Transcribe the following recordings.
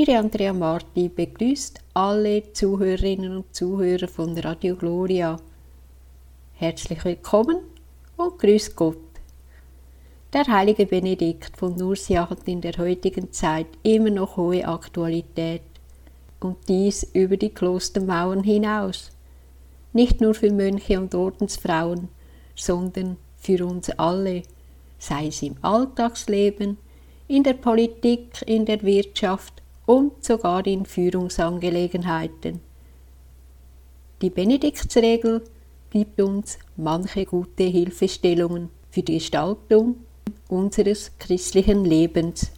Ihre Andrea Marti begrüßt alle Zuhörerinnen und Zuhörer von Radio Gloria. Herzlich willkommen und grüß Gott. Der heilige Benedikt von Nursia hat in der heutigen Zeit immer noch hohe Aktualität und dies über die Klostermauern hinaus. Nicht nur für Mönche und Ordensfrauen, sondern für uns alle, sei es im Alltagsleben, in der Politik, in der Wirtschaft und sogar in Führungsangelegenheiten. Die Benediktsregel gibt uns manche gute Hilfestellungen für die Gestaltung unseres christlichen Lebens.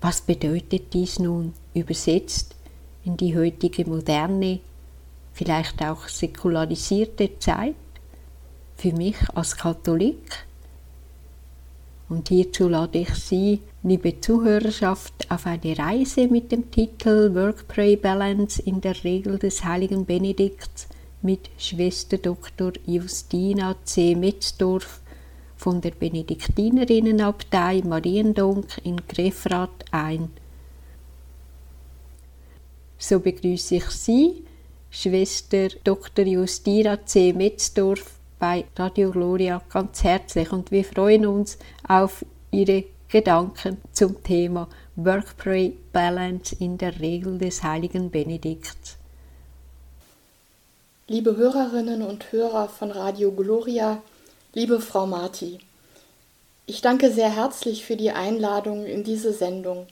Was bedeutet dies nun übersetzt in die heutige moderne, vielleicht auch säkularisierte Zeit? Für mich als Katholik? Und hierzu lade ich Sie, liebe Zuhörerschaft, auf eine Reise mit dem Titel Work-Pray-Balance in der Regel des heiligen Benedikts mit Schwester Dr. Justina C. Metzdorf von der Benediktinerinnenabtei Mariendonk in Grefrath ein. So begrüße ich Sie, Schwester Dr. Justina C. Metzdorf bei Radio Gloria ganz herzlich und wir freuen uns auf Ihre Gedanken zum Thema Work-Pray-Balance in der Regel des heiligen Benedikts. Liebe Hörerinnen und Hörer von Radio Gloria, liebe Frau Marti, ich danke sehr herzlich für die Einladung in diese Sendung.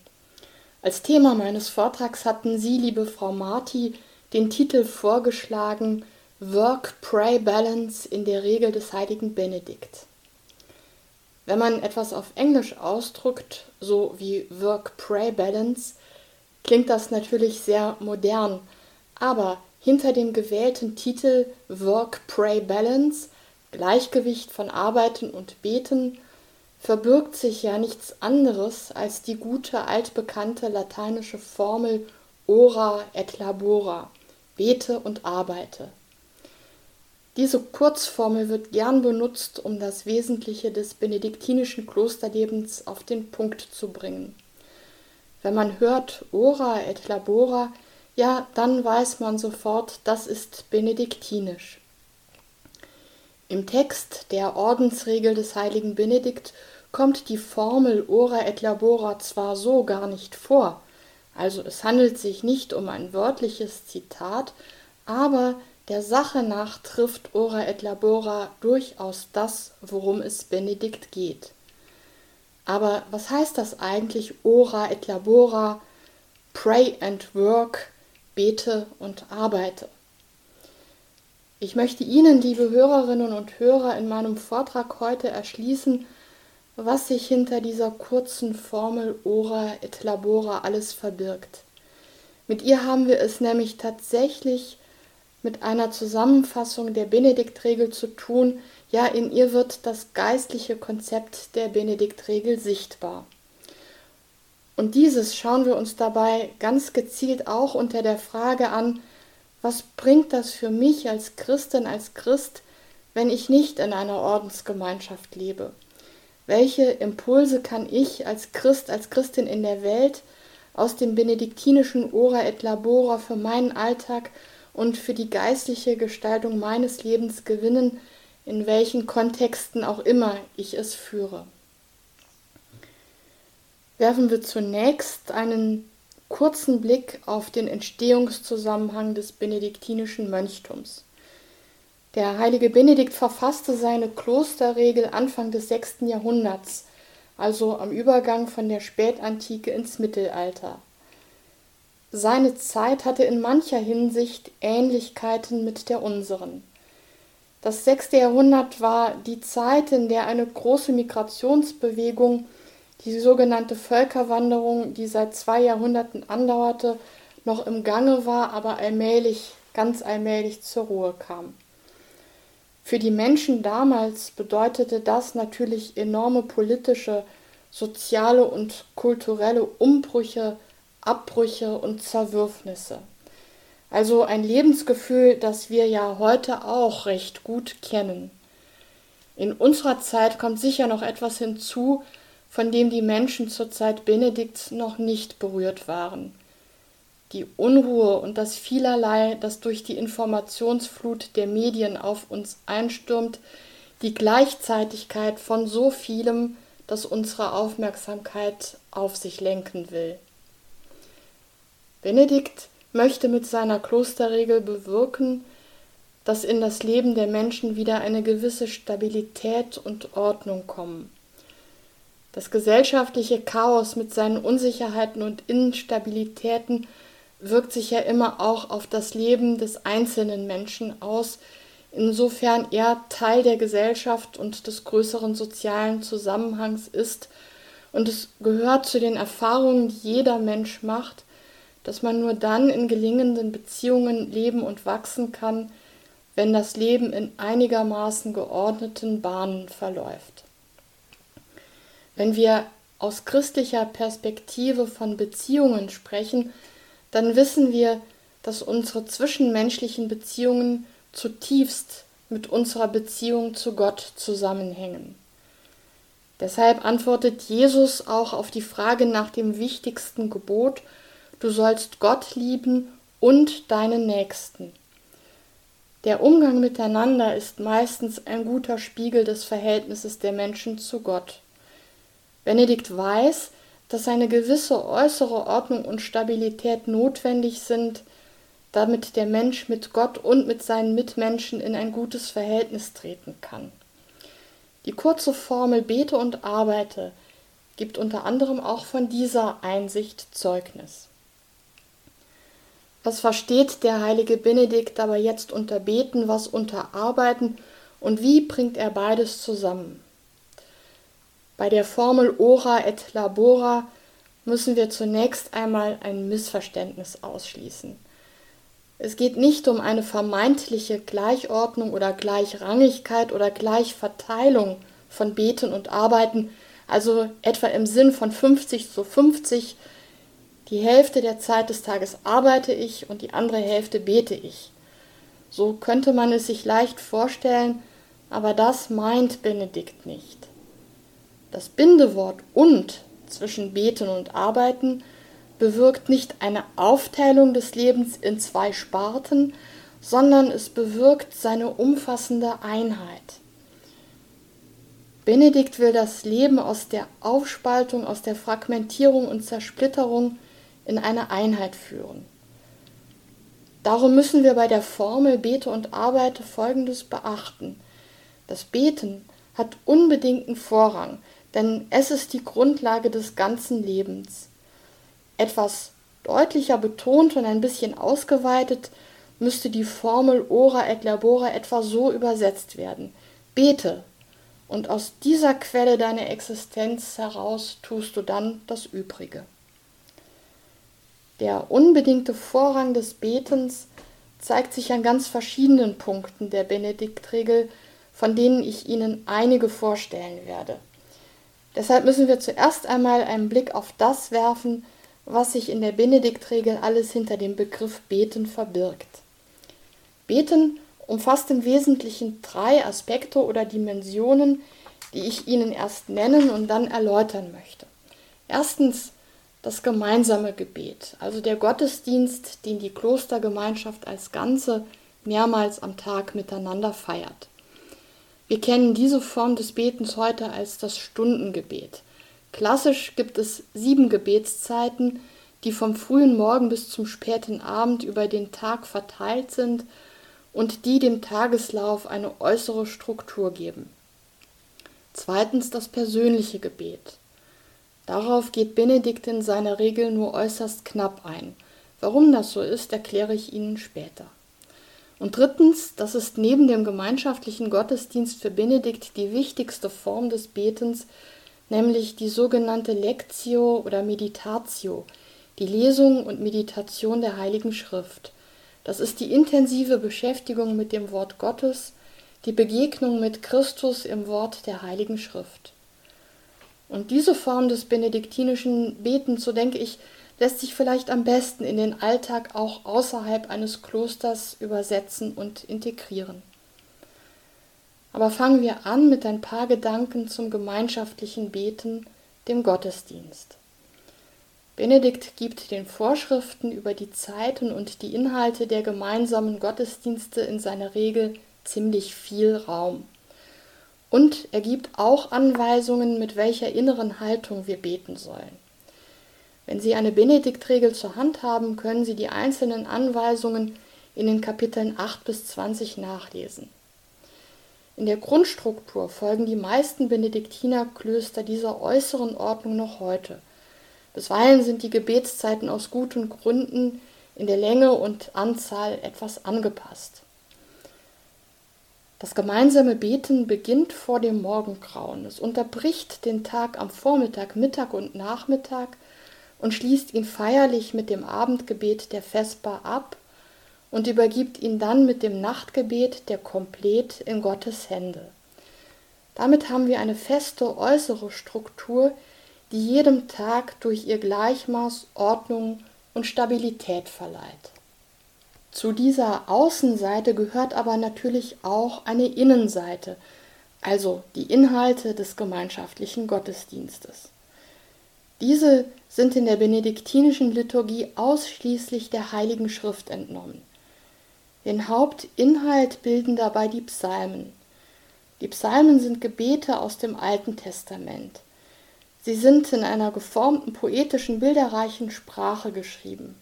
Als Thema meines Vortrags hatten Sie, liebe Frau Marti, den Titel vorgeschlagen Work-Pray-Balance in der Regel des heiligen Benedikt. Wenn man etwas auf Englisch ausdrückt, so wie Work-Pray-Balance, klingt das natürlich sehr modern, aber hinter dem gewählten Titel Work-Pray-Balance, Gleichgewicht von Arbeiten und Beten, verbirgt sich ja nichts anderes als die gute altbekannte lateinische Formel ora et labora, bete und arbeite. Diese Kurzformel wird gern benutzt, um das Wesentliche des benediktinischen Klosterlebens auf den Punkt zu bringen. Wenn man hört ora et labora, ja, dann weiß man sofort, das ist benediktinisch. Im Text der Ordensregel des heiligen Benedikt kommt die Formel ora et labora zwar so gar nicht vor, also es handelt sich nicht um ein wörtliches Zitat, aber der Sache nach trifft Ora et Labora durchaus das, worum es Benedikt geht. Aber was heißt das eigentlich Ora et Labora, Pray and Work, bete und arbeite? Ich möchte Ihnen, liebe Hörerinnen und Hörer, in meinem Vortrag heute erschließen, was sich hinter dieser kurzen Formel Ora et Labora alles verbirgt. Mit ihr haben wir es nämlich tatsächlich mit einer Zusammenfassung der Benediktregel zu tun, ja in ihr wird das geistliche Konzept der Benediktregel sichtbar. Und dieses schauen wir uns dabei ganz gezielt auch unter der Frage an, was bringt das für mich als Christin, als Christ, wenn ich nicht in einer Ordensgemeinschaft lebe? Welche Impulse kann ich als Christ, als Christin in der Welt aus dem benediktinischen Ora et Labora für meinen Alltag und für die geistliche Gestaltung meines Lebens gewinnen, in welchen Kontexten auch immer ich es führe. Werfen wir zunächst einen kurzen Blick auf den Entstehungszusammenhang des benediktinischen Mönchtums. Der heilige Benedikt verfasste seine Klosterregel Anfang des 6. Jahrhunderts, also am Übergang von der Spätantike ins Mittelalter. Seine Zeit hatte in mancher Hinsicht Ähnlichkeiten mit der unseren. Das sechste Jahrhundert war die Zeit, in der eine große Migrationsbewegung, die sogenannte Völkerwanderung, die seit zwei Jahrhunderten andauerte, noch im Gange war, aber allmählich, ganz allmählich zur Ruhe kam. Für die Menschen damals bedeutete das natürlich enorme politische, soziale und kulturelle Umbrüche, Abbrüche und Zerwürfnisse. Also ein Lebensgefühl, das wir ja heute auch recht gut kennen. In unserer Zeit kommt sicher noch etwas hinzu, von dem die Menschen zur Zeit Benedikts noch nicht berührt waren. die Unruhe und das Vielerlei, das durch die Informationsflut der Medien auf uns einstürmt, die Gleichzeitigkeit von so vielem, das unsere Aufmerksamkeit auf sich lenken will. Benedikt möchte mit seiner Klosterregel bewirken, dass in das Leben der Menschen wieder eine gewisse Stabilität und Ordnung kommen. Das gesellschaftliche Chaos mit seinen Unsicherheiten und Instabilitäten wirkt sich ja immer auch auf das Leben des einzelnen Menschen aus, insofern er Teil der Gesellschaft und des größeren sozialen Zusammenhangs ist, und es gehört zu den Erfahrungen, die jeder Mensch macht, dass man nur dann in gelingenden Beziehungen leben und wachsen kann, wenn das Leben in einigermaßen geordneten Bahnen verläuft. Wenn wir aus christlicher Perspektive von Beziehungen sprechen, dann wissen wir, dass unsere zwischenmenschlichen Beziehungen zutiefst mit unserer Beziehung zu Gott zusammenhängen. Deshalb antwortet Jesus auch auf die Frage nach dem wichtigsten Gebot, du sollst Gott lieben und deinen Nächsten. Der Umgang miteinander ist meistens ein guter Spiegel des Verhältnisses der Menschen zu Gott. Benedikt weiß, dass eine gewisse äußere Ordnung und Stabilität notwendig sind, damit der Mensch mit Gott und mit seinen Mitmenschen in ein gutes Verhältnis treten kann. Die kurze Formel Bete und Arbeite gibt unter anderem auch von dieser Einsicht Zeugnis. Was versteht der heilige Benedikt aber jetzt unter Beten, was unter Arbeiten und wie bringt er beides zusammen? Bei der Formel ora et labora müssen wir zunächst einmal ein Missverständnis ausschließen. Es geht nicht um eine vermeintliche Gleichordnung oder Gleichrangigkeit oder Gleichverteilung von Beten und Arbeiten, also etwa im Sinn von 50 zu 50. Die Hälfte der Zeit des Tages arbeite ich und die andere Hälfte bete ich. So könnte man es sich leicht vorstellen, aber das meint Benedikt nicht. Das Bindewort und zwischen Beten und Arbeiten bewirkt nicht eine Aufteilung des Lebens in zwei Sparten, sondern es bewirkt seine umfassende Einheit. Benedikt will das Leben aus der Aufspaltung, aus der Fragmentierung und Zersplitterung in eine Einheit führen. Darum müssen wir bei der Formel Bete und Arbeite Folgendes beachten. Das Beten hat unbedingten Vorrang, denn es ist die Grundlage des ganzen Lebens. Etwas deutlicher betont und ein bisschen ausgeweitet müsste die Formel ora et labora etwa so übersetzt werden. Bete, und aus dieser Quelle deiner Existenz heraus tust du dann das Übrige. Der unbedingte Vorrang des Betens zeigt sich an ganz verschiedenen Punkten der Benediktregel, von denen ich Ihnen einige vorstellen werde. Deshalb müssen wir zuerst einmal einen Blick auf das werfen, was sich in der Benediktregel alles hinter dem Begriff Beten verbirgt. Beten umfasst im Wesentlichen drei Aspekte oder Dimensionen, die ich Ihnen erst nennen und dann erläutern möchte. Erstens das gemeinsame Gebet, also der Gottesdienst, den die Klostergemeinschaft als Ganze mehrmals am Tag miteinander feiert. Wir kennen diese Form des Betens heute als das Stundengebet. Klassisch gibt es sieben Gebetszeiten, die vom frühen Morgen bis zum späten Abend über den Tag verteilt sind und die dem Tageslauf eine äußere Struktur geben. Zweitens das persönliche Gebet. Darauf geht Benedikt in seiner Regel nur äußerst knapp ein. Warum das so ist, erkläre ich Ihnen später. Und drittens, das ist neben dem gemeinschaftlichen Gottesdienst für Benedikt die wichtigste Form des Betens, nämlich die sogenannte Lectio oder Meditatio, die Lesung und Meditation der Heiligen Schrift. Das ist die intensive Beschäftigung mit dem Wort Gottes, die Begegnung mit Christus im Wort der Heiligen Schrift. Und diese Form des benediktinischen Betens, so denke ich, lässt sich vielleicht am besten in den Alltag auch außerhalb eines Klosters übersetzen und integrieren. Aber fangen wir an mit ein paar Gedanken zum gemeinschaftlichen Beten, dem Gottesdienst. Benedikt gibt den Vorschriften über die Zeiten und die Inhalte der gemeinsamen Gottesdienste in seiner Regel ziemlich viel Raum. Und er gibt auch Anweisungen, mit welcher inneren Haltung wir beten sollen. Wenn Sie eine Benediktregel zur Hand haben, können Sie die einzelnen Anweisungen in den Kapiteln 8 bis 20 nachlesen. In der Grundstruktur folgen die meisten Benediktinerklöster dieser äußeren Ordnung noch heute. Bisweilen sind die Gebetszeiten aus guten Gründen in der Länge und Anzahl etwas angepasst. Das gemeinsame Beten beginnt vor dem Morgengrauen. Es unterbricht den Tag am Vormittag, Mittag und Nachmittag und schließt ihn feierlich mit dem Abendgebet der Vesper ab und übergibt ihn dann mit dem Nachtgebet der Komplett in Gottes Hände. Damit haben wir eine feste äußere Struktur, die jedem Tag durch ihr Gleichmaß Ordnung und Stabilität verleiht. Zu dieser Außenseite gehört aber natürlich auch eine Innenseite, also die Inhalte des gemeinschaftlichen Gottesdienstes. Diese sind in der benediktinischen Liturgie ausschließlich der Heiligen Schrift entnommen. Den Hauptinhalt bilden dabei die Psalmen. Die Psalmen sind Gebete aus dem Alten Testament. Sie sind in einer geformten, poetischen, bilderreichen Sprache geschrieben.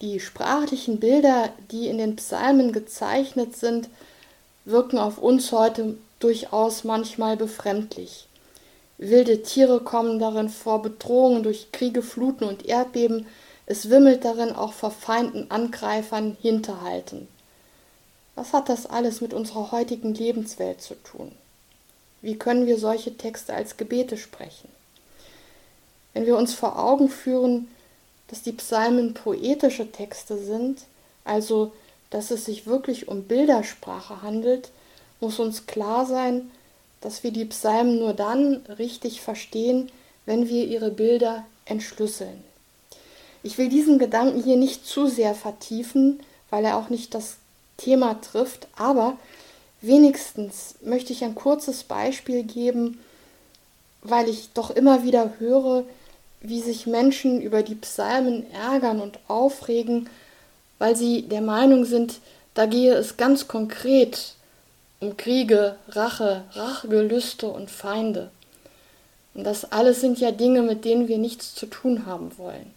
Die sprachlichen Bilder, die in den Psalmen gezeichnet sind, wirken auf uns heute durchaus manchmal befremdlich. Wilde Tiere kommen darin vor, Bedrohungen durch Kriege, Fluten und Erdbeben, es wimmelt darin auch vor Feinden, Angreifern, Hinterhalten. Was hat das alles mit unserer heutigen Lebenswelt zu tun? Wie können wir solche Texte als Gebete sprechen? Wenn wir uns vor Augen führen, dass die Psalmen poetische Texte sind, also dass es sich wirklich um Bildersprache handelt, muss uns klar sein, dass wir die Psalmen nur dann richtig verstehen, wenn wir ihre Bilder entschlüsseln. Ich will diesen Gedanken hier nicht zu sehr vertiefen, weil er auch nicht das Thema trifft, aber wenigstens möchte ich ein kurzes Beispiel geben, weil ich doch immer wieder höre, wie sich Menschen über die Psalmen ärgern und aufregen, weil sie der Meinung sind, da gehe es ganz konkret um Kriege, Rache, Rachgelüste und Feinde. Und das alles sind ja Dinge, mit denen wir nichts zu tun haben wollen.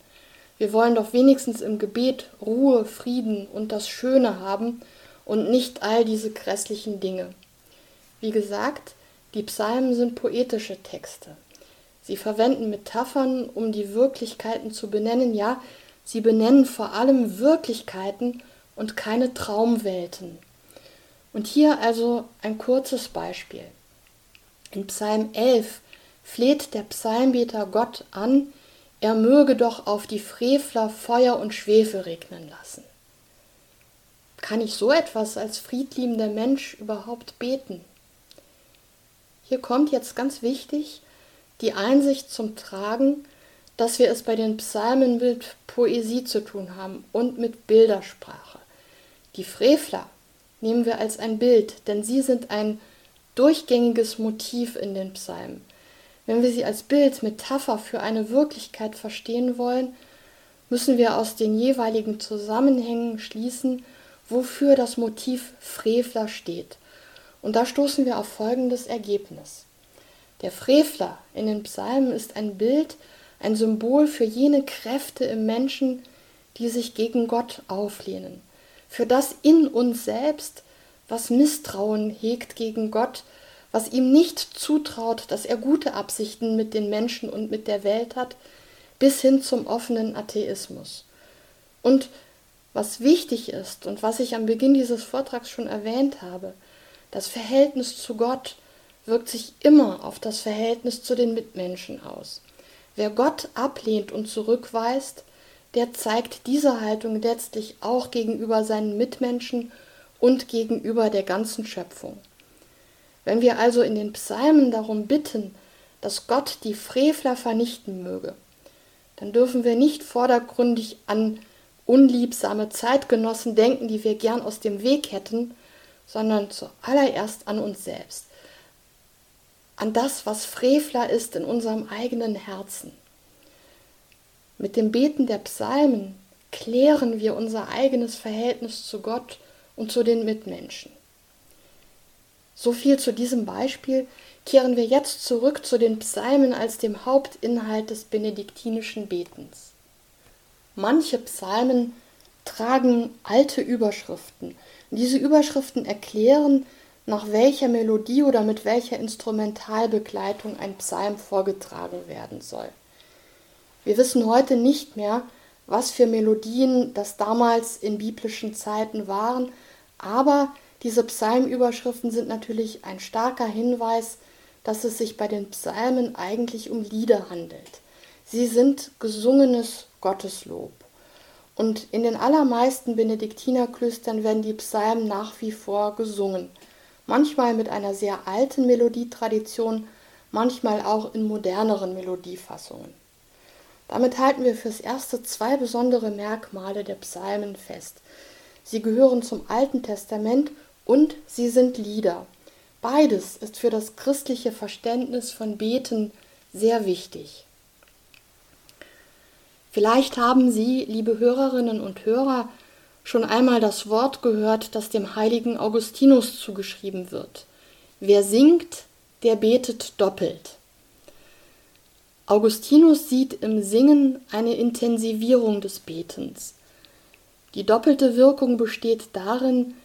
Wir wollen doch wenigstens im Gebet Ruhe, Frieden und das Schöne haben und nicht all diese grässlichen Dinge. Wie gesagt, die Psalmen sind poetische Texte. Sie verwenden Metaphern, um die Wirklichkeiten zu benennen, ja, sie benennen vor allem Wirklichkeiten und keine Traumwelten. Und hier also ein kurzes Beispiel. In Psalm 11 fleht der Psalmbeter Gott an, er möge doch auf die Frevler Feuer und Schwefel regnen lassen. Kann ich so etwas als friedliebender Mensch überhaupt beten? Hier kommt jetzt ganz wichtig die Einsicht zum Tragen, dass wir es bei den Psalmen mit Poesie zu tun haben und mit Bildersprache. Die Frevler nehmen wir als ein Bild, denn sie sind ein durchgängiges Motiv in den Psalmen. Wenn wir sie als Bild, Metapher für eine Wirklichkeit verstehen wollen, müssen wir aus den jeweiligen Zusammenhängen schließen, wofür das Motiv Frevler steht. Und da stoßen wir auf folgendes Ergebnis. Der Frevler in den Psalmen ist ein Bild, ein Symbol für jene Kräfte im Menschen, die sich gegen Gott auflehnen, für das in uns selbst, was Misstrauen hegt gegen Gott, was ihm nicht zutraut, dass er gute Absichten mit den Menschen und mit der Welt hat, bis hin zum offenen Atheismus. Und was wichtig ist und was ich am Beginn dieses Vortrags schon erwähnt habe, das Verhältnis zu Gott wirkt sich immer auf das Verhältnis zu den Mitmenschen aus. Wer Gott ablehnt und zurückweist, der zeigt diese Haltung letztlich auch gegenüber seinen Mitmenschen und gegenüber der ganzen Schöpfung. Wenn wir also in den Psalmen darum bitten, dass Gott die Frevler vernichten möge, dann dürfen wir nicht vordergründig an unliebsame Zeitgenossen denken, die wir gern aus dem Weg hätten, sondern zuallererst an uns selbst, an das, was Frevler ist in unserem eigenen Herzen. Mit dem Beten der Psalmen klären wir unser eigenes Verhältnis zu Gott und zu den Mitmenschen. So viel zu diesem Beispiel. Kehren wir jetzt zurück zu den Psalmen als dem Hauptinhalt des benediktinischen Betens. Manche Psalmen tragen alte Überschriften. Diese Überschriften erklären, nach welcher Melodie oder mit welcher Instrumentalbegleitung ein Psalm vorgetragen werden soll. Wir wissen heute nicht mehr, was für Melodien das damals in biblischen Zeiten waren, aber diese Psalmüberschriften sind natürlich ein starker Hinweis, dass es sich bei den Psalmen eigentlich um Lieder handelt. Sie sind gesungenes Gotteslob. Und in den allermeisten Benediktinerklöstern werden die Psalmen nach wie vor gesungen. Manchmal mit einer sehr alten Melodietradition, manchmal auch in moderneren Melodiefassungen. Damit halten wir fürs erste zwei besondere Merkmale der Psalmen fest. Sie gehören zum Alten Testament und sie sind Lieder. Beides ist für das christliche Verständnis von Beten sehr wichtig. Vielleicht haben Sie, liebe Hörerinnen und Hörer, schon einmal das Wort gehört, das dem heiligen Augustinus zugeschrieben wird. Wer singt, der betet doppelt. Augustinus sieht im Singen eine Intensivierung des Betens. Die doppelte Wirkung besteht darin,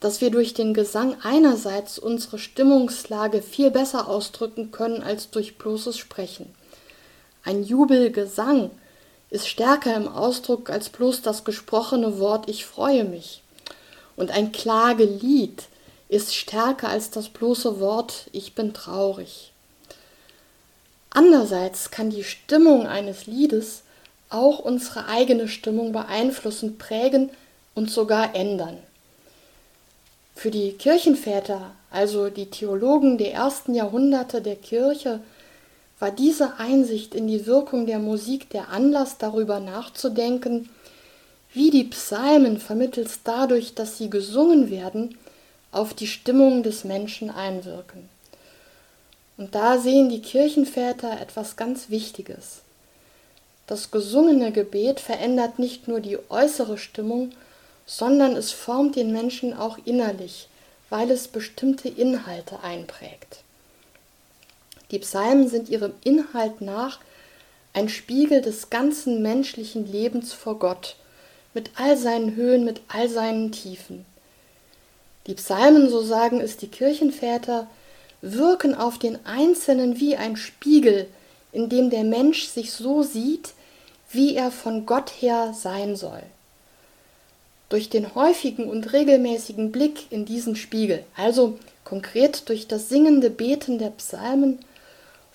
dass wir durch den Gesang einerseits unsere Stimmungslage viel besser ausdrücken können als durch bloßes Sprechen. Ein Jubelgesang ist stärker im Ausdruck als bloß das gesprochene Wort Ich freue mich. Und ein Klagelied ist stärker als das bloße Wort Ich bin traurig. Andererseits kann die Stimmung eines Liedes auch unsere eigene Stimmung beeinflussen, prägen und sogar ändern. Für die Kirchenväter, also die Theologen der ersten Jahrhunderte der Kirche, war diese Einsicht in die Wirkung der Musik der Anlass darüber nachzudenken, wie die Psalmen vermittels dadurch, dass sie gesungen werden, auf die Stimmung des Menschen einwirken. Und da sehen die Kirchenväter etwas ganz Wichtiges. Das gesungene Gebet verändert nicht nur die äußere Stimmung, sondern es formt den Menschen auch innerlich, weil es bestimmte Inhalte einprägt. Die Psalmen sind ihrem Inhalt nach ein Spiegel des ganzen menschlichen Lebens vor Gott, mit all seinen Höhen, mit all seinen Tiefen. Die Psalmen, so sagen es die Kirchenväter, wirken auf den Einzelnen wie ein Spiegel, in dem der Mensch sich so sieht, wie er von Gott her sein soll. Durch den häufigen und regelmäßigen Blick in diesen Spiegel, also konkret durch das singende Beten der Psalmen,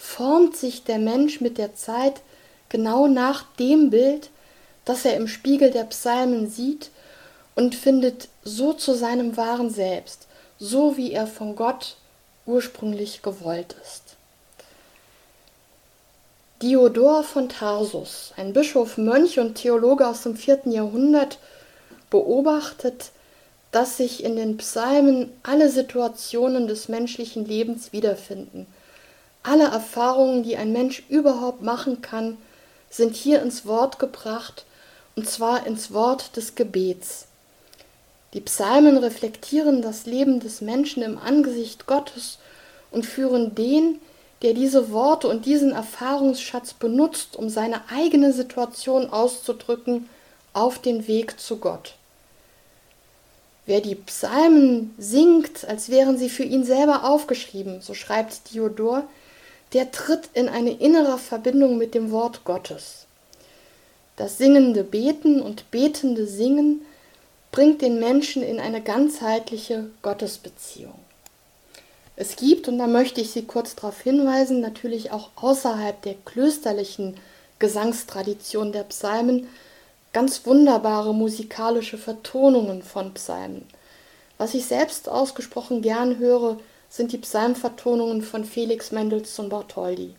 formt sich der Mensch mit der Zeit genau nach dem Bild, das er im Spiegel der Psalmen sieht und findet so zu seinem wahren Selbst, so wie er von Gott ursprünglich gewollt ist. Diodor von Tarsus, ein Bischof, Mönch und Theologe aus dem vierten Jahrhundert, beobachtet, dass sich in den Psalmen alle Situationen des menschlichen Lebens wiederfinden – alle Erfahrungen, die ein Mensch überhaupt machen kann, sind hier ins Wort gebracht, und zwar ins Wort des Gebets. Die Psalmen reflektieren das Leben des Menschen im Angesicht Gottes und führen den, der diese Worte und diesen Erfahrungsschatz benutzt, um seine eigene Situation auszudrücken, auf den Weg zu Gott. Wer die Psalmen singt, als wären sie für ihn selber aufgeschrieben, so schreibt Diodor, der tritt in eine innere Verbindung mit dem Wort Gottes. Das singende Beten und betende Singen bringt den Menschen in eine ganzheitliche Gottesbeziehung. Es gibt, und da möchte ich Sie kurz darauf hinweisen, natürlich auch außerhalb der klösterlichen Gesangstradition der Psalmen ganz wunderbare musikalische Vertonungen von Psalmen. Was ich selbst ausgesprochen gern höre, sind die Psalmvertonungen von Felix Mendelssohn Bartholdy.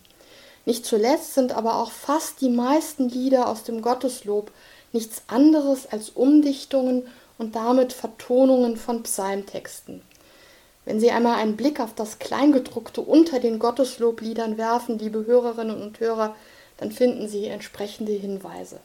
Nicht zuletzt sind aber auch fast die meisten Lieder aus dem Gotteslob nichts anderes als Umdichtungen und damit Vertonungen von Psalmtexten. Wenn Sie einmal einen Blick auf das Kleingedruckte unter den Gotteslobliedern werfen, liebe Hörerinnen und Hörer, dann finden Sie entsprechende Hinweise.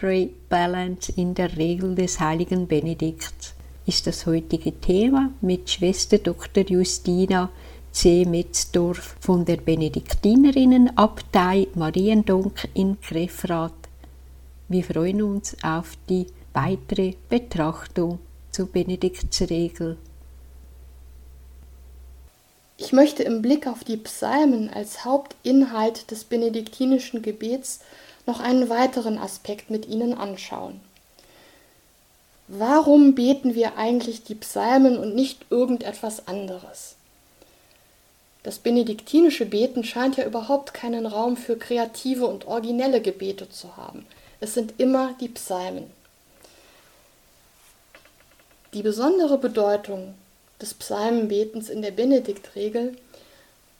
Work-Pray-Balance in der Regel des heiligen Benedikts ist das heutige Thema mit Schwester Dr. Justina C. Metzdorf von der Benediktinerinnenabtei Mariendonk in Krefrath. Wir freuen uns auf die weitere Betrachtung zur Benediktsregel. Ich möchte im Blick auf die Psalmen als Hauptinhalt des benediktinischen Gebets noch einen weiteren Aspekt mit Ihnen anschauen. Warum beten wir eigentlich die Psalmen und nicht irgendetwas anderes? Das benediktinische Beten scheint ja überhaupt keinen Raum für kreative und originelle Gebete zu haben. Es sind immer die Psalmen. Die besondere Bedeutung des Psalmenbetens in der Benediktregel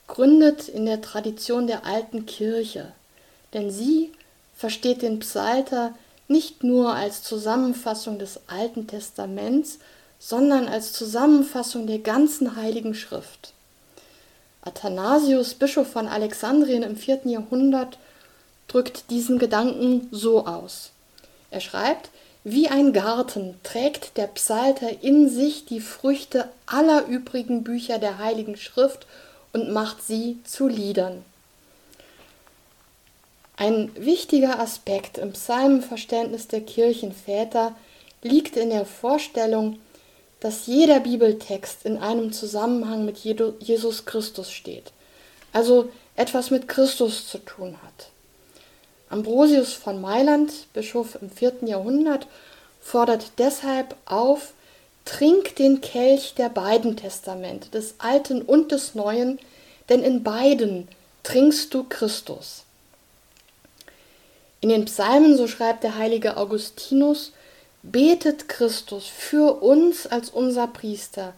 gründet in der Tradition der alten Kirche, denn sie versteht den Psalter nicht nur als Zusammenfassung des Alten Testaments, sondern als Zusammenfassung der ganzen Heiligen Schrift. Athanasius, Bischof von Alexandrien im vierten Jahrhundert, drückt diesen Gedanken so aus. Er schreibt, wie ein Garten trägt der Psalter in sich die Früchte aller übrigen Bücher der Heiligen Schrift und macht sie zu Liedern. Ein wichtiger Aspekt im Psalmenverständnis der Kirchenväter liegt in der Vorstellung, dass jeder Bibeltext in einem Zusammenhang mit Jesus Christus steht, also etwas mit Christus zu tun hat. Ambrosius von Mailand, Bischof im vierten Jahrhundert, fordert deshalb auf, trink den Kelch der beiden Testamente, des Alten und des Neuen, denn in beiden trinkst du Christus. In den Psalmen, so schreibt der heilige Augustinus, betet Christus für uns als unser Priester.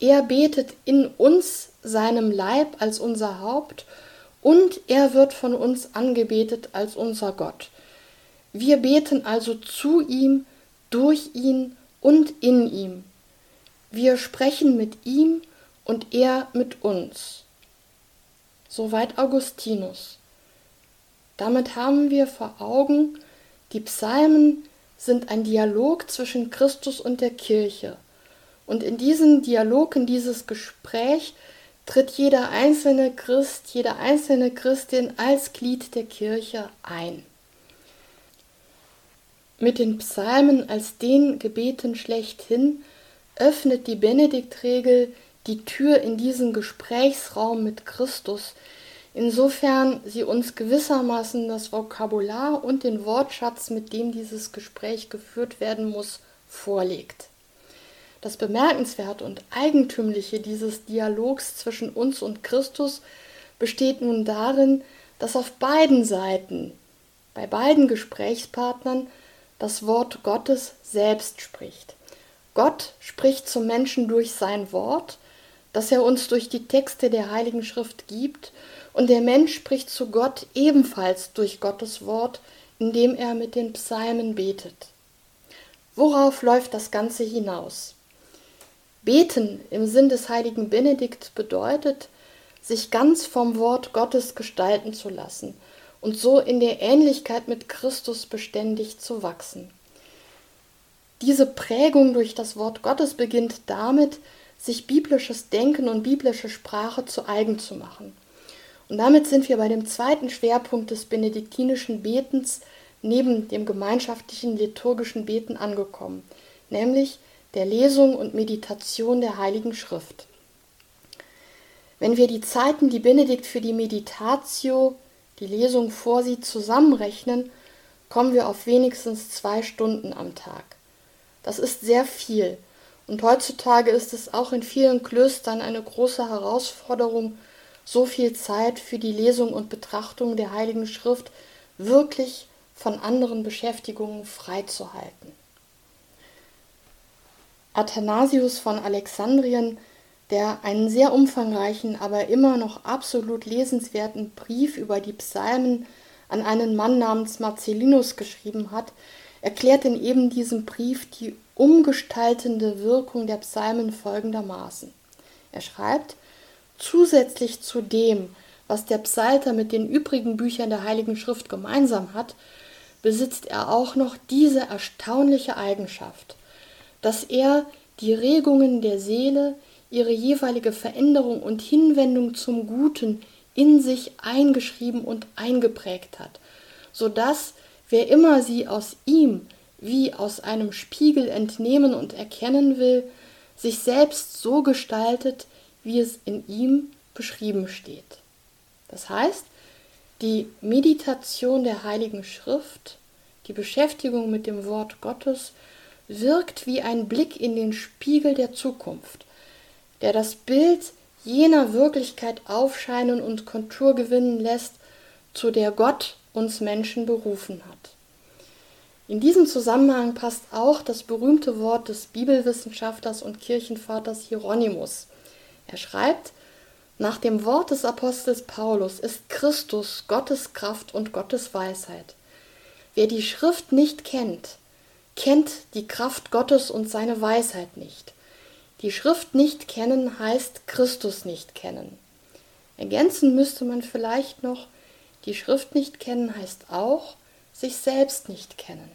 Er betet in uns seinem Leib als unser Haupt und er wird von uns angebetet als unser Gott. Wir beten also zu ihm, durch ihn und in ihm. Wir sprechen mit ihm und er mit uns. Soweit Augustinus. Damit haben wir vor Augen, die Psalmen sind ein Dialog zwischen Christus und der Kirche. Und in diesem Dialog, in dieses Gespräch tritt jeder einzelne Christ, jede einzelne Christin als Glied der Kirche ein. Mit den Psalmen als den Gebeten schlechthin öffnet die Benediktregel die Tür in diesen Gesprächsraum mit Christus, insofern sie uns gewissermaßen das Vokabular und den Wortschatz, mit dem dieses Gespräch geführt werden muss, vorlegt. Das Bemerkenswerte und Eigentümliche dieses Dialogs zwischen uns und Christus besteht nun darin, dass auf beiden Seiten, bei beiden Gesprächspartnern, das Wort Gottes selbst spricht. Gott spricht zum Menschen durch sein Wort, das er uns durch die Texte der Heiligen Schrift gibt, und der Mensch spricht zu Gott ebenfalls durch Gottes Wort, indem er mit den Psalmen betet. Worauf läuft das Ganze hinaus? Beten im Sinn des heiligen Benedikt bedeutet, sich ganz vom Wort Gottes gestalten zu lassen und so in der Ähnlichkeit mit Christus beständig zu wachsen. Diese Prägung durch das Wort Gottes beginnt damit, sich biblisches Denken und biblische Sprache zu eigen zu machen. Und damit sind wir bei dem zweiten Schwerpunkt des benediktinischen Betens neben dem gemeinschaftlichen liturgischen Beten angekommen, nämlich der Lesung und Meditation der Heiligen Schrift. Wenn wir die Zeiten, die Benedikt für die Meditatio, die Lesung vorsieht, zusammenrechnen, kommen wir auf wenigstens zwei Stunden am Tag. Das ist sehr viel. Und heutzutage ist es auch in vielen Klöstern eine große Herausforderung, so viel Zeit für die Lesung und Betrachtung der Heiligen Schrift wirklich von anderen Beschäftigungen freizuhalten. Athanasius von Alexandrien, der einen sehr umfangreichen, aber immer noch absolut lesenswerten Brief über die Psalmen an einen Mann namens Marcellinus geschrieben hat, erklärt in eben diesem Brief die umgestaltende Wirkung der Psalmen folgendermaßen. Er schreibt, zusätzlich zu dem, was der Psalter mit den übrigen Büchern der Heiligen Schrift gemeinsam hat, besitzt er auch noch diese erstaunliche Eigenschaft – dass er die Regungen der Seele, ihre jeweilige Veränderung und Hinwendung zum Guten in sich eingeschrieben und eingeprägt hat, so dass wer immer sie aus ihm wie aus einem Spiegel entnehmen und erkennen will, sich selbst so gestaltet, wie es in ihm beschrieben steht. Das heißt, die Meditation der Heiligen Schrift, die Beschäftigung mit dem Wort Gottes wirkt wie ein Blick in den Spiegel der Zukunft, der das Bild jener Wirklichkeit aufscheinen und Kontur gewinnen lässt, zu der Gott uns Menschen berufen hat. In diesem Zusammenhang passt auch das berühmte Wort des Bibelwissenschaftlers und Kirchenvaters Hieronymus. Er schreibt, nach dem Wort des Apostels Paulus ist Christus Gottes Kraft und Gottes Weisheit. Wer die Schrift nicht kennt, kennt die Kraft Gottes und seine Weisheit nicht. Die Schrift nicht kennen heißt Christus nicht kennen. Ergänzen müsste man vielleicht noch, die Schrift nicht kennen heißt auch sich selbst nicht kennen.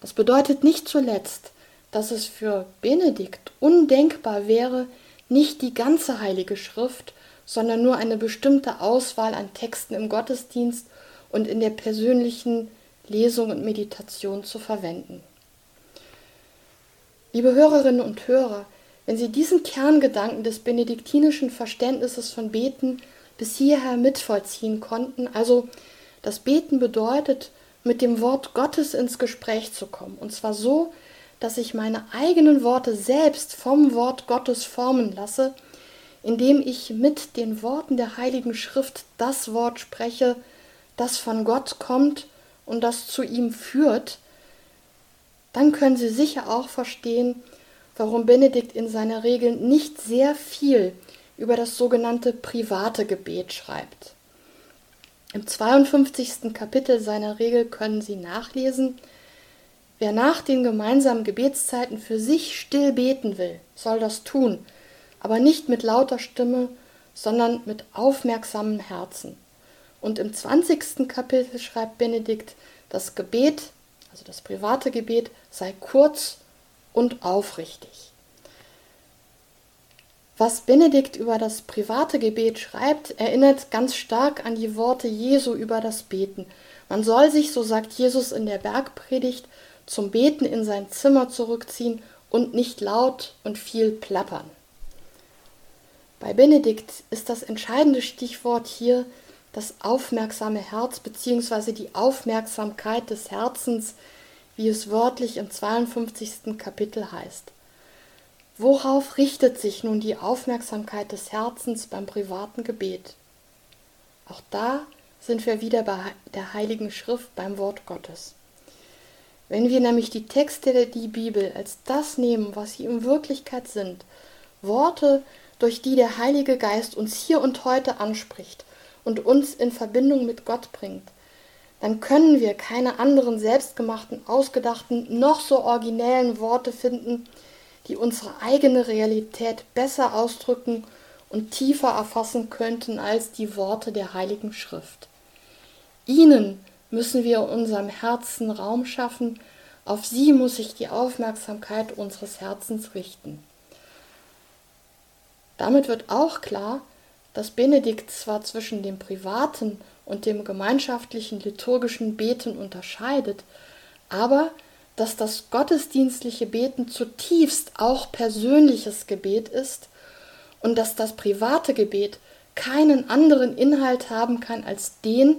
Das bedeutet nicht zuletzt, dass es für Benedikt undenkbar wäre, nicht die ganze Heilige Schrift, sondern nur eine bestimmte Auswahl an Texten im Gottesdienst und in der persönlichen Lesung und Meditation zu verwenden. Liebe Hörerinnen und Hörer, wenn Sie diesen Kerngedanken des benediktinischen Verständnisses von Beten bis hierher mitvollziehen konnten, also das Beten bedeutet, mit dem Wort Gottes ins Gespräch zu kommen, und zwar so, dass ich meine eigenen Worte selbst vom Wort Gottes formen lasse, indem ich mit den Worten der Heiligen Schrift das Wort spreche, das von Gott kommt und das zu ihm führt, dann können Sie sicher auch verstehen, warum Benedikt in seiner Regel nicht sehr viel über das sogenannte private Gebet schreibt. Im 52. Kapitel seiner Regel können Sie nachlesen, wer nach den gemeinsamen Gebetszeiten für sich still beten will, soll das tun, aber nicht mit lauter Stimme, sondern mit aufmerksamem Herzen. Und im 20. Kapitel schreibt Benedikt, das Gebet, also das private Gebet, sei kurz und aufrichtig. Was Benedikt über das private Gebet schreibt, erinnert ganz stark an die Worte Jesu über das Beten. Man soll sich, so sagt Jesus in der Bergpredigt, zum Beten in sein Zimmer zurückziehen und nicht laut und viel plappern. Bei Benedikt ist das entscheidende Stichwort hier das aufmerksame Herz bzw. die Aufmerksamkeit des Herzens, wie es wörtlich im 52. Kapitel heißt. Worauf richtet sich nun die Aufmerksamkeit des Herzens beim privaten Gebet? Auch da sind wir wieder bei der Heiligen Schrift beim Wort Gottes. Wenn wir nämlich die Texte der die Bibel als das nehmen, was sie in Wirklichkeit sind, Worte, durch die der Heilige Geist uns hier und heute anspricht und uns in Verbindung mit Gott bringt, dann können wir keine anderen selbstgemachten, ausgedachten, noch so originellen Worte finden, die unsere eigene Realität besser ausdrücken und tiefer erfassen könnten als die Worte der Heiligen Schrift. Ihnen müssen wir unserem Herzen Raum schaffen, auf sie muss sich die Aufmerksamkeit unseres Herzens richten. Damit wird auch klar, dass Benedikt zwar zwischen dem privaten und dem gemeinschaftlichen liturgischen Beten unterscheidet, aber dass das gottesdienstliche Beten zutiefst auch persönliches Gebet ist und dass das private Gebet keinen anderen Inhalt haben kann als den,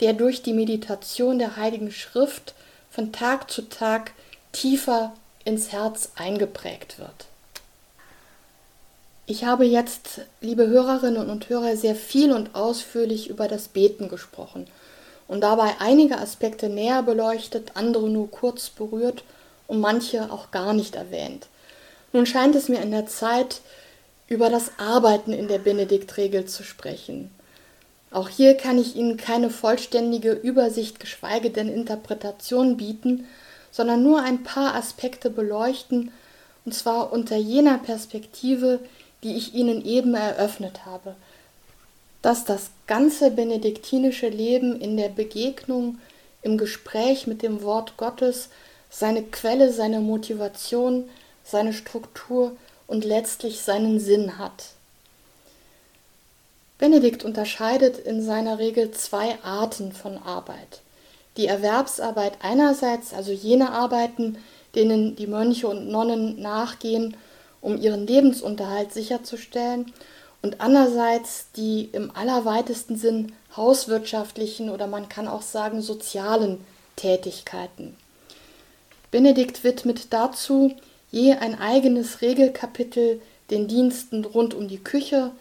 der durch die Meditation der Heiligen Schrift von Tag zu Tag tiefer ins Herz eingeprägt wird. Ich habe jetzt, liebe Hörerinnen und Hörer, sehr viel und ausführlich über das Beten gesprochen und dabei einige Aspekte näher beleuchtet, andere nur kurz berührt und manche auch gar nicht erwähnt. Nun scheint es mir an der Zeit, über das Arbeiten in der Benediktregel zu sprechen. Auch hier kann ich Ihnen keine vollständige Übersicht, geschweige denn Interpretation bieten, sondern nur ein paar Aspekte beleuchten, und zwar unter jener Perspektive, die ich Ihnen eben eröffnet habe – dass das ganze benediktinische Leben in der Begegnung, im Gespräch mit dem Wort Gottes seine Quelle, seine Motivation, seine Struktur und letztlich seinen Sinn hat. Benedikt unterscheidet in seiner Regel zwei Arten von Arbeit. Die Erwerbsarbeit einerseits, also jene Arbeiten, denen die Mönche und Nonnen nachgehen, um ihren Lebensunterhalt sicherzustellen, und andererseits die im allerweitesten Sinn hauswirtschaftlichen oder man kann auch sagen sozialen Tätigkeiten. Benedikt widmet dazu je ein eigenes Regelkapitel den Diensten rund um die Küche,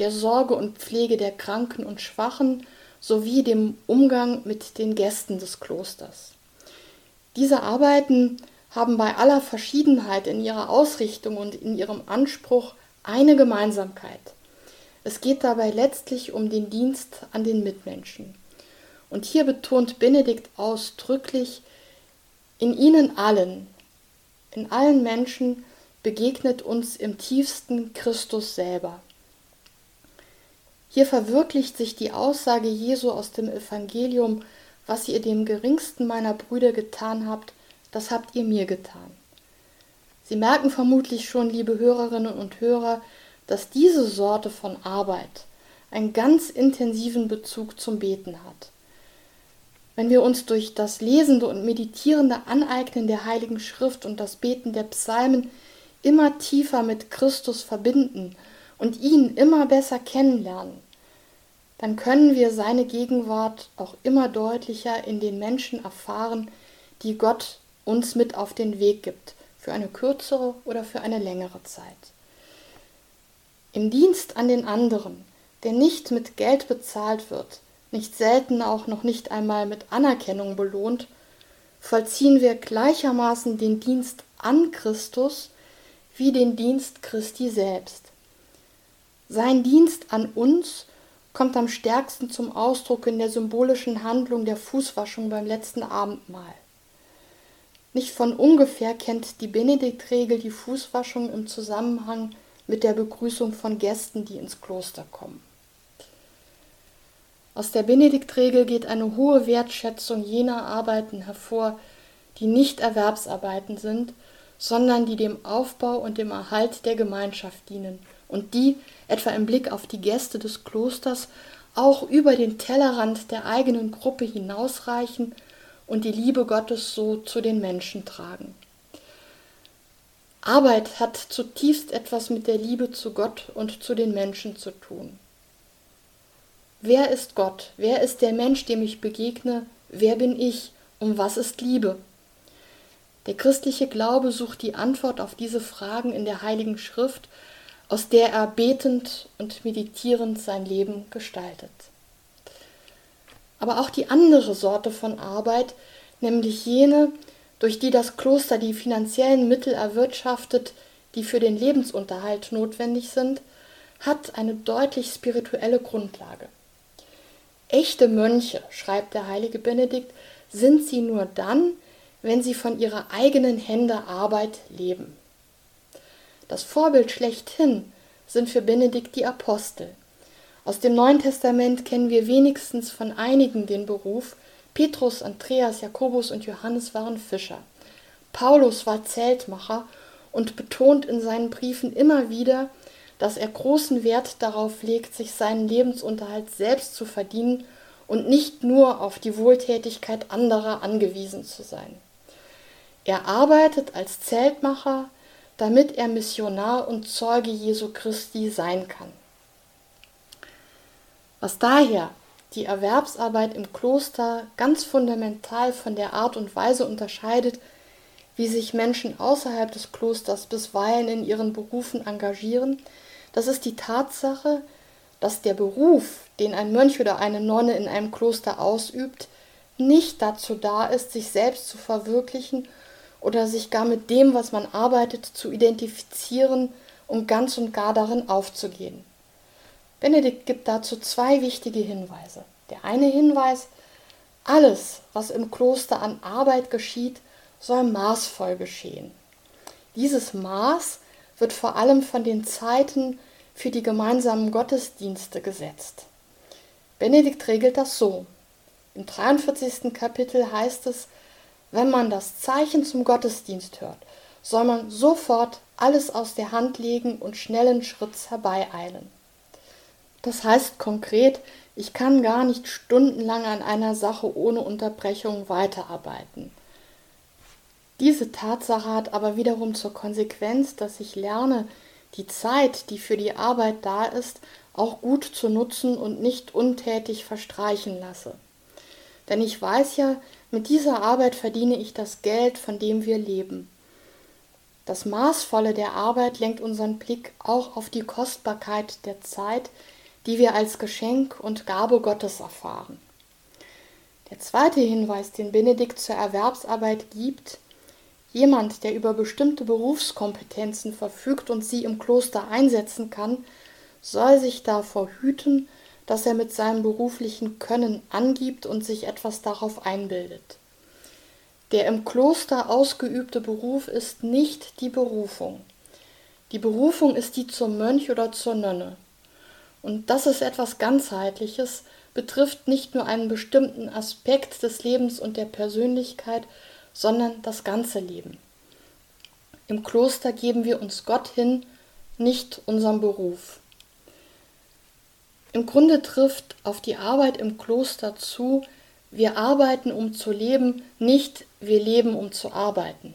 der Sorge und Pflege der Kranken und Schwachen sowie dem Umgang mit den Gästen des Klosters. Diese Arbeiten haben bei aller Verschiedenheit in ihrer Ausrichtung und in ihrem Anspruch eine Gemeinsamkeit. Es geht dabei letztlich um den Dienst an den Mitmenschen. Und hier betont Benedikt ausdrücklich, in ihnen allen, in allen Menschen begegnet uns im tiefsten Christus selber. Hier verwirklicht sich die Aussage Jesu aus dem Evangelium, was ihr dem geringsten meiner Brüder getan habt, das habt ihr mir getan. Sie merken vermutlich schon, liebe Hörerinnen und Hörer, dass diese Sorte von Arbeit einen ganz intensiven Bezug zum Beten hat. Wenn wir uns durch das lesende und meditierende Aneignen der Heiligen Schrift und das Beten der Psalmen immer tiefer mit Christus verbinden und ihn immer besser kennenlernen, dann können wir seine Gegenwart auch immer deutlicher in den Menschen erfahren, die Gott uns mit auf den Weg gibt, für eine kürzere oder für eine längere Zeit. Im Dienst an den anderen, der nicht mit Geld bezahlt wird, nicht selten auch noch nicht einmal mit Anerkennung belohnt, vollziehen wir gleichermaßen den Dienst an Christus wie den Dienst Christi selbst. Sein Dienst an uns kommt am stärksten zum Ausdruck in der symbolischen Handlung der Fußwaschung beim letzten Abendmahl. Nicht von ungefähr kennt die Benediktregel die Fußwaschung im Zusammenhang mit der Begrüßung von Gästen, die ins Kloster kommen. Aus der Benediktregel geht eine hohe Wertschätzung jener Arbeiten hervor, die nicht Erwerbsarbeiten sind, sondern die dem Aufbau und dem Erhalt der Gemeinschaft dienen, und die, etwa im Blick auf die Gäste des Klosters, auch über den Tellerrand der eigenen Gruppe hinausreichen und die Liebe Gottes so zu den Menschen tragen. Arbeit hat zutiefst etwas mit der Liebe zu Gott und zu den Menschen zu tun. Wer ist Gott? Wer ist der Mensch, dem ich begegne? Wer bin ich? Um was ist Liebe? Der christliche Glaube sucht die Antwort auf diese Fragen in der Heiligen Schrift, aus der er betend und meditierend sein Leben gestaltet. Aber auch die andere Sorte von Arbeit, nämlich jene, durch die das Kloster die finanziellen Mittel erwirtschaftet, die für den Lebensunterhalt notwendig sind, hat eine deutlich spirituelle Grundlage. Echte Mönche, schreibt der heilige Benedikt, sind sie nur dann, wenn sie von ihrer eigenen Hände Arbeit leben. Das Vorbild schlechthin sind für Benedikt die Apostel. Aus dem Neuen Testament kennen wir wenigstens von einigen den Beruf, Petrus, Andreas, Jakobus und Johannes waren Fischer. Paulus war Zeltmacher und betont in seinen Briefen immer wieder, dass er großen Wert darauf legt, sich seinen Lebensunterhalt selbst zu verdienen und nicht nur auf die Wohltätigkeit anderer angewiesen zu sein. Er arbeitet als Zeltmacher, damit er Missionar und Zeuge Jesu Christi sein kann. Was daher die Erwerbsarbeit im Kloster ganz fundamental von der Art und Weise unterscheidet, wie sich Menschen außerhalb des Klosters bisweilen in ihren Berufen engagieren, das ist die Tatsache, dass der Beruf, den ein Mönch oder eine Nonne in einem Kloster ausübt, nicht dazu da ist, sich selbst zu verwirklichen oder sich gar mit dem, was man arbeitet, zu identifizieren, um ganz und gar darin aufzugehen. Benedikt gibt dazu zwei wichtige Hinweise. Der eine Hinweis, alles, was im Kloster an Arbeit geschieht, soll maßvoll geschehen. Dieses Maß wird vor allem von den Zeiten für die gemeinsamen Gottesdienste gesetzt. Benedikt regelt das so. Im 43. Kapitel heißt es, wenn man das Zeichen zum Gottesdienst hört, soll man sofort alles aus der Hand legen und schnellen Schritts herbeieilen. Das heißt konkret, ich kann gar nicht stundenlang an einer Sache ohne Unterbrechung weiterarbeiten. Diese Tatsache hat aber wiederum zur Konsequenz, dass ich lerne, die Zeit, die für die Arbeit da ist, auch gut zu nutzen und nicht untätig verstreichen lasse. Denn ich weiß ja, mit dieser Arbeit verdiene ich das Geld, von dem wir leben. Das Maßvolle der Arbeit lenkt unseren Blick auch auf die Kostbarkeit der Zeit, die wir als Geschenk und Gabe Gottes erfahren. Der zweite Hinweis, den Benedikt zur Erwerbsarbeit gibt, jemand, der über bestimmte Berufskompetenzen verfügt und sie im Kloster einsetzen kann, soll sich davor hüten, dass er mit seinem beruflichen Können angibt und sich etwas darauf einbildet. Der im Kloster ausgeübte Beruf ist nicht die Berufung. Die Berufung ist die zum Mönch oder zur Nonne. Und das ist etwas ganzheitliches, betrifft nicht nur einen bestimmten Aspekt des Lebens und der Persönlichkeit, sondern das ganze Leben. Im Kloster geben wir uns Gott hin, nicht unserem Beruf. Im Grunde trifft auf die Arbeit im Kloster zu, wir arbeiten, um zu leben, nicht wir leben, um zu arbeiten.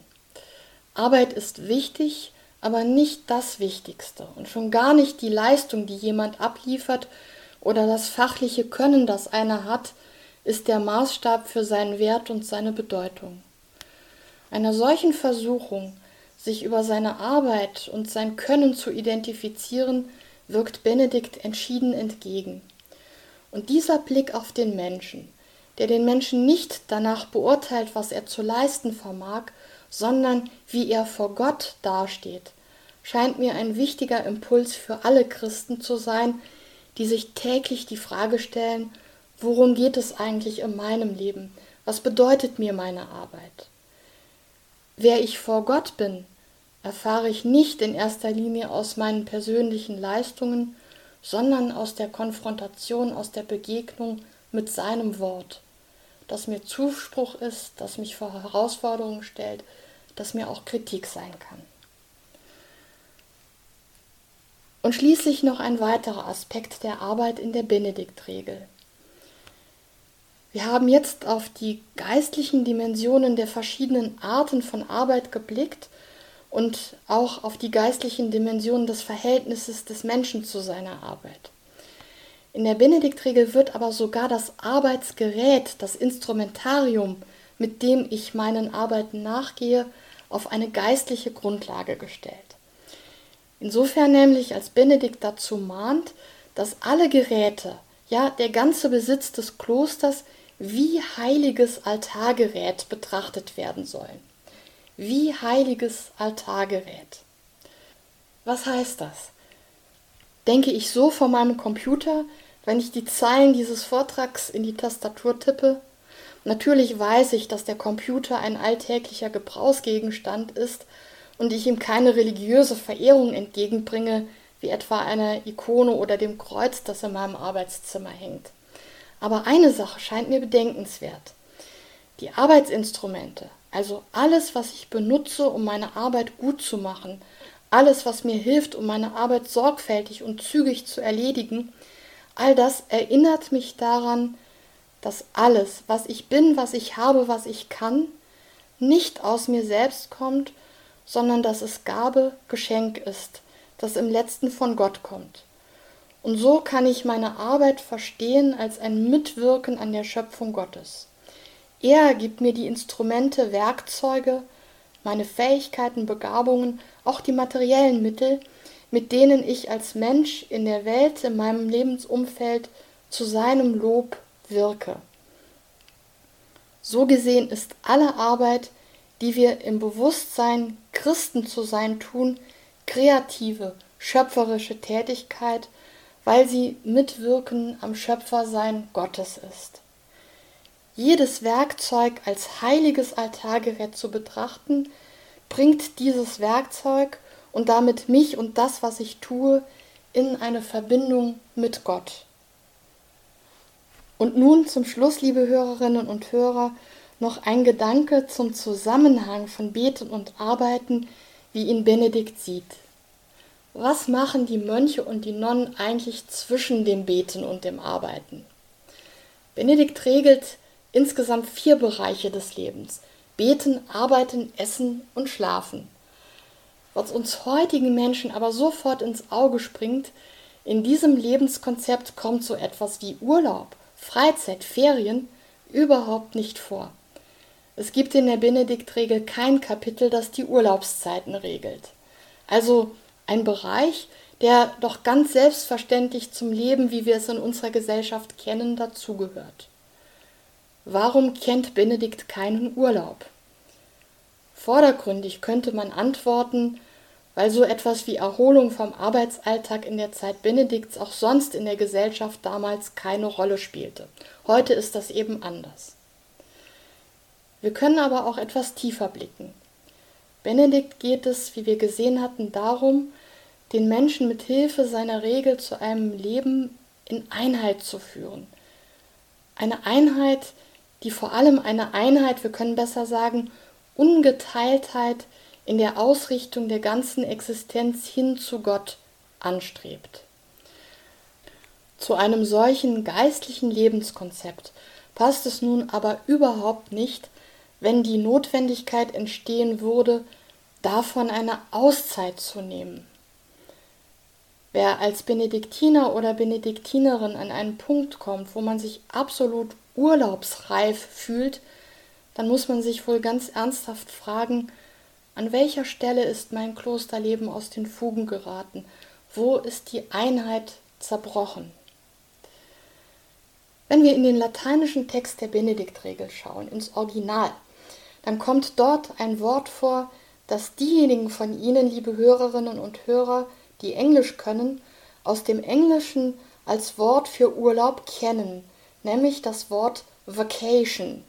Arbeit ist wichtig, aber nicht das Wichtigste und schon gar nicht die Leistung, die jemand abliefert oder das fachliche Können, das einer hat, ist der Maßstab für seinen Wert und seine Bedeutung. Einer solchen Versuchung, sich über seine Arbeit und sein Können zu identifizieren, wirkt Benedikt entschieden entgegen. Und dieser Blick auf den Menschen, der den Menschen nicht danach beurteilt, was er zu leisten vermag, sondern wie er vor Gott dasteht, scheint mir ein wichtiger Impuls für alle Christen zu sein, die sich täglich die Frage stellen, worum geht es eigentlich in meinem Leben? Was bedeutet mir meine Arbeit? Wer ich vor Gott bin, erfahre ich nicht in erster Linie aus meinen persönlichen Leistungen, sondern aus der Konfrontation, aus der Begegnung mit seinem Wort, das mir Zuspruch ist, das mich vor Herausforderungen stellt, das mir auch Kritik sein kann. Und schließlich noch ein weiterer Aspekt der Arbeit in der Benediktregel. Wir haben jetzt auf die geistlichen Dimensionen der verschiedenen Arten von Arbeit geblickt und auch auf die geistlichen Dimensionen des Verhältnisses des Menschen zu seiner Arbeit. In der Benediktregel wird aber sogar das Arbeitsgerät, das Instrumentarium, mit dem ich meinen Arbeiten nachgehe, auf eine geistliche Grundlage gestellt. Insofern nämlich als Benedikt dazu mahnt, dass alle Geräte, ja der ganze Besitz des Klosters wie heiliges Altargerät betrachtet werden sollen. Wie heiliges Altargerät. Was heißt das? Denke ich so vor meinem Computer, wenn ich die Zeilen dieses Vortrags in die Tastatur tippe? Natürlich weiß ich, dass der Computer ein alltäglicher Gebrauchsgegenstand ist und ich ihm keine religiöse Verehrung entgegenbringe, wie etwa einer Ikone oder dem Kreuz, das in meinem Arbeitszimmer hängt. Aber eine Sache scheint mir bedenkenswert. Die Arbeitsinstrumente, also alles, was ich benutze, um meine Arbeit gut zu machen, alles, was mir hilft, um meine Arbeit sorgfältig und zügig zu erledigen, all das erinnert mich daran, dass alles, was ich bin, was ich habe, was ich kann, nicht aus mir selbst kommt, sondern dass es Gabe, Geschenk ist, das im letzten von Gott kommt. Und so kann ich meine Arbeit verstehen als ein Mitwirken an der Schöpfung Gottes. Er gibt mir die Instrumente, Werkzeuge, meine Fähigkeiten, Begabungen, auch die materiellen Mittel, mit denen ich als Mensch in der Welt, in meinem Lebensumfeld zu seinem Lob wirke. So gesehen ist alle Arbeit, die wir im Bewusstsein, Christen zu sein tun, kreative, schöpferische Tätigkeit, weil sie Mitwirken am Schöpfersein Gottes ist. Jedes Werkzeug als heiliges Altargerät zu betrachten, bringt dieses Werkzeug und damit mich und das, was ich tue, in eine Verbindung mit Gott. Und nun zum Schluss, liebe Hörerinnen und Hörer, noch ein Gedanke zum Zusammenhang von Beten und Arbeiten, wie ihn Benedikt sieht was machen die Mönche und die Nonnen eigentlich zwischen dem Beten und dem Arbeiten? Benedikt regelt insgesamt vier Bereiche des Lebens. Beten, Arbeiten, Essen und Schlafen. Was uns heutigen Menschen aber sofort ins Auge springt, in diesem Lebenskonzept kommt so etwas wie Urlaub, Freizeit, Ferien überhaupt nicht vor. Es gibt in der Benediktregel kein Kapitel, das die Urlaubszeiten regelt. Also ein Bereich, der doch ganz selbstverständlich zum Leben, wie wir es in unserer Gesellschaft kennen, dazugehört. Warum kennt Benedikt keinen Urlaub? Vordergründig könnte man antworten, weil so etwas wie Erholung vom Arbeitsalltag in der Zeit Benedikts auch sonst in der Gesellschaft damals keine Rolle spielte. Heute ist das eben anders. Wir können aber auch etwas tiefer blicken. Benedikt geht es, wie wir gesehen hatten, darum, den Menschen mit Hilfe seiner Regel zu einem Leben in Einheit zu führen. Eine Einheit, die vor allem eine Einheit, wir können besser sagen, Ungeteiltheit in der Ausrichtung der ganzen Existenz hin zu Gott anstrebt. Zu einem solchen geistlichen Lebenskonzept passt es nun aber überhaupt nicht, wenn die Notwendigkeit entstehen würde, davon eine Auszeit zu nehmen. Wer als Benediktiner oder Benediktinerin an einen Punkt kommt, wo man sich absolut urlaubsreif fühlt, dann muss man sich wohl ganz ernsthaft fragen, an welcher Stelle ist mein Klosterleben aus den Fugen geraten? Wo ist die Einheit zerbrochen? Wenn wir in den lateinischen Text der Benediktregel schauen, ins Original, dann kommt dort ein Wort vor, das diejenigen von Ihnen, liebe Hörerinnen und Hörer, die Englisch können, aus dem Englischen als Wort für Urlaub kennen, nämlich das Wort Vacation.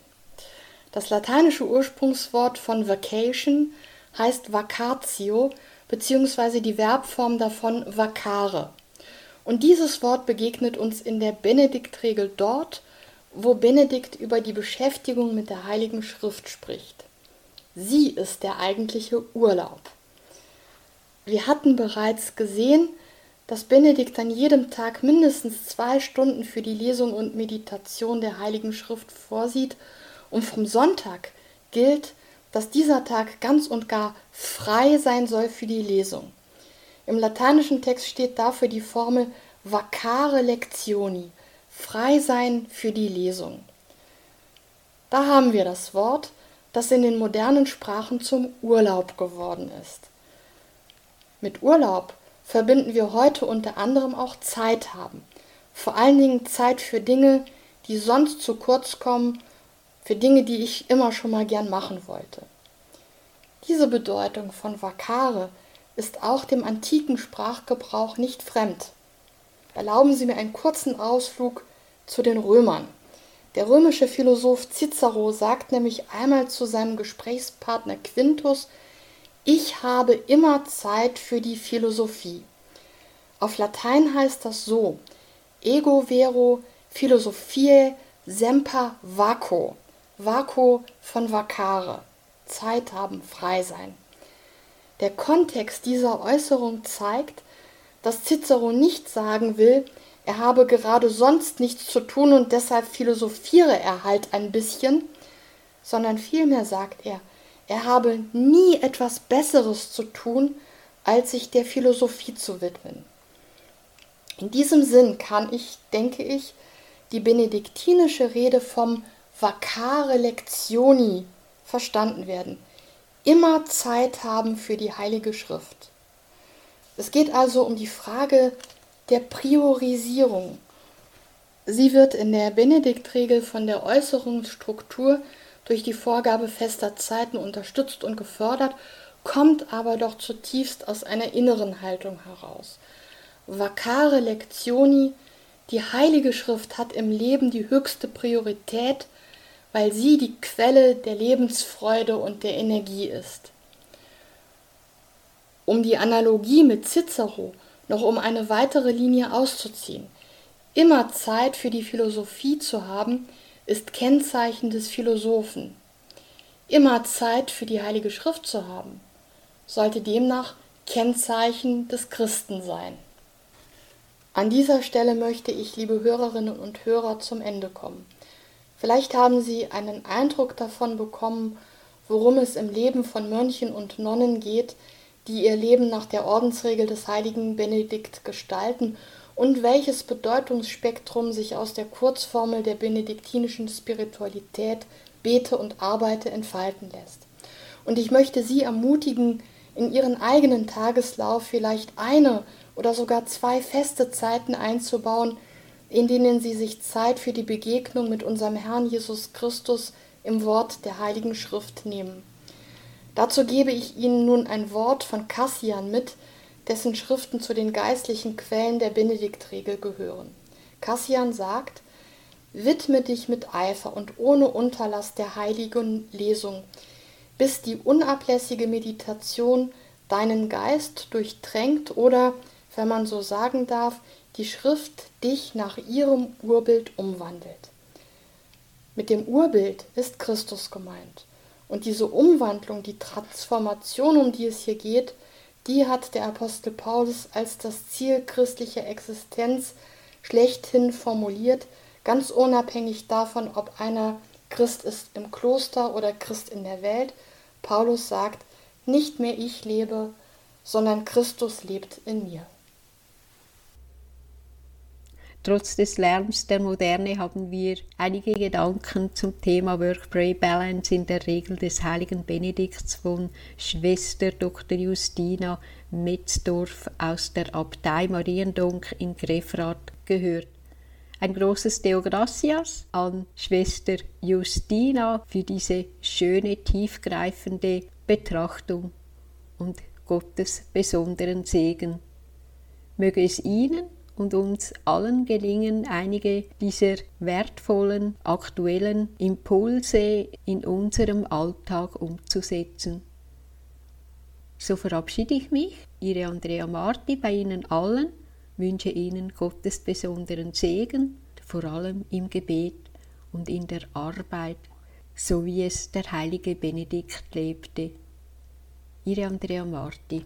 Das lateinische Ursprungswort von Vacation heißt vacatio bzw. die Verbform davon vacare. Und dieses Wort begegnet uns in der Benediktregel dort, wo Benedikt über die Beschäftigung mit der Heiligen Schrift spricht. Sie ist der eigentliche Urlaub. Wir hatten bereits gesehen, dass Benedikt an jedem Tag mindestens zwei Stunden für die Lesung und Meditation der Heiligen Schrift vorsieht und vom Sonntag gilt, dass dieser Tag ganz und gar frei sein soll für die Lesung. Im lateinischen Text steht dafür die Formel vacare lectioni, frei sein für die Lesung. Da haben wir das Wort, das in den modernen Sprachen zum Urlaub geworden ist. Mit Urlaub verbinden wir heute unter anderem auch Zeit haben. Vor allen Dingen Zeit für Dinge, die sonst zu kurz kommen, für Dinge, die ich immer schon mal gern machen wollte. Diese Bedeutung von Vakare ist auch dem antiken Sprachgebrauch nicht fremd. Erlauben Sie mir einen kurzen Ausflug zu den Römern. Der römische Philosoph Cicero sagt nämlich einmal zu seinem Gesprächspartner Quintus, ich habe immer Zeit für die Philosophie. Auf Latein heißt das so: Ego vero philosophiae semper vaco. Vaco von vacare. Zeit haben, frei sein. Der Kontext dieser Äußerung zeigt, dass Cicero nicht sagen will, er habe gerade sonst nichts zu tun und deshalb philosophiere er halt ein bisschen, sondern vielmehr sagt er, er habe nie etwas Besseres zu tun, als sich der Philosophie zu widmen. In diesem Sinn kann ich, denke ich, die benediktinische Rede vom Vacare Lectioni verstanden werden. Immer Zeit haben für die Heilige Schrift. Es geht also um die Frage der Priorisierung. Sie wird in der Benediktregel von der Äußerungsstruktur durch die Vorgabe fester Zeiten unterstützt und gefördert, kommt aber doch zutiefst aus einer inneren Haltung heraus. Vacare lectioni, die Heilige Schrift hat im Leben die höchste Priorität, weil sie die Quelle der Lebensfreude und der Energie ist. Um die Analogie mit Cicero noch um eine weitere Linie auszuziehen. Immer Zeit für die Philosophie zu haben, ist Kennzeichen des Philosophen. Immer Zeit für die Heilige Schrift zu haben, sollte demnach Kennzeichen des Christen sein. An dieser Stelle möchte ich, liebe Hörerinnen und Hörer, zum Ende kommen. Vielleicht haben Sie einen Eindruck davon bekommen, worum es im Leben von Mönchen und Nonnen geht, die ihr Leben nach der Ordensregel des heiligen Benedikt gestalten und welches Bedeutungsspektrum sich aus der Kurzformel der benediktinischen Spiritualität bete und arbeite entfalten lässt. Und ich möchte Sie ermutigen, in Ihren eigenen Tageslauf vielleicht eine oder sogar zwei feste Zeiten einzubauen, in denen Sie sich Zeit für die Begegnung mit unserem Herrn Jesus Christus im Wort der Heiligen Schrift nehmen. Dazu gebe ich Ihnen nun ein Wort von Cassian mit, dessen Schriften zu den geistlichen Quellen der Benediktregel gehören. Cassian sagt, Widme dich mit Eifer und ohne Unterlass der heiligen Lesung, bis die unablässige Meditation deinen Geist durchtränkt oder, wenn man so sagen darf, die Schrift dich nach ihrem Urbild umwandelt. Mit dem Urbild ist Christus gemeint. Und diese Umwandlung, die Transformation, um die es hier geht, die hat der Apostel Paulus als das Ziel christlicher Existenz schlechthin formuliert, ganz unabhängig davon, ob einer Christ ist im Kloster oder Christ in der Welt. Paulus sagt, nicht mehr ich lebe, sondern Christus lebt in mir. Trotz des Lärms der Moderne haben wir einige Gedanken zum Thema Work-Pray-Balance in der Regel des heiligen Benedikts von Schwester Dr. Justina Metzdorf aus der Abtei Mariendonk in Grefrath gehört. Ein großes Deo Gracias an Schwester Justina für diese schöne, tiefgreifende Betrachtung und Gottes besonderen Segen. Möge es Ihnen und uns allen gelingen, einige dieser wertvollen, aktuellen Impulse in unserem Alltag umzusetzen. So verabschiede ich mich, Ihre Andrea Marti, bei Ihnen allen, wünsche Ihnen Gottes besonderen Segen, vor allem im Gebet und in der Arbeit, so wie es der heilige Benedikt lebte. Ihre Andrea Marti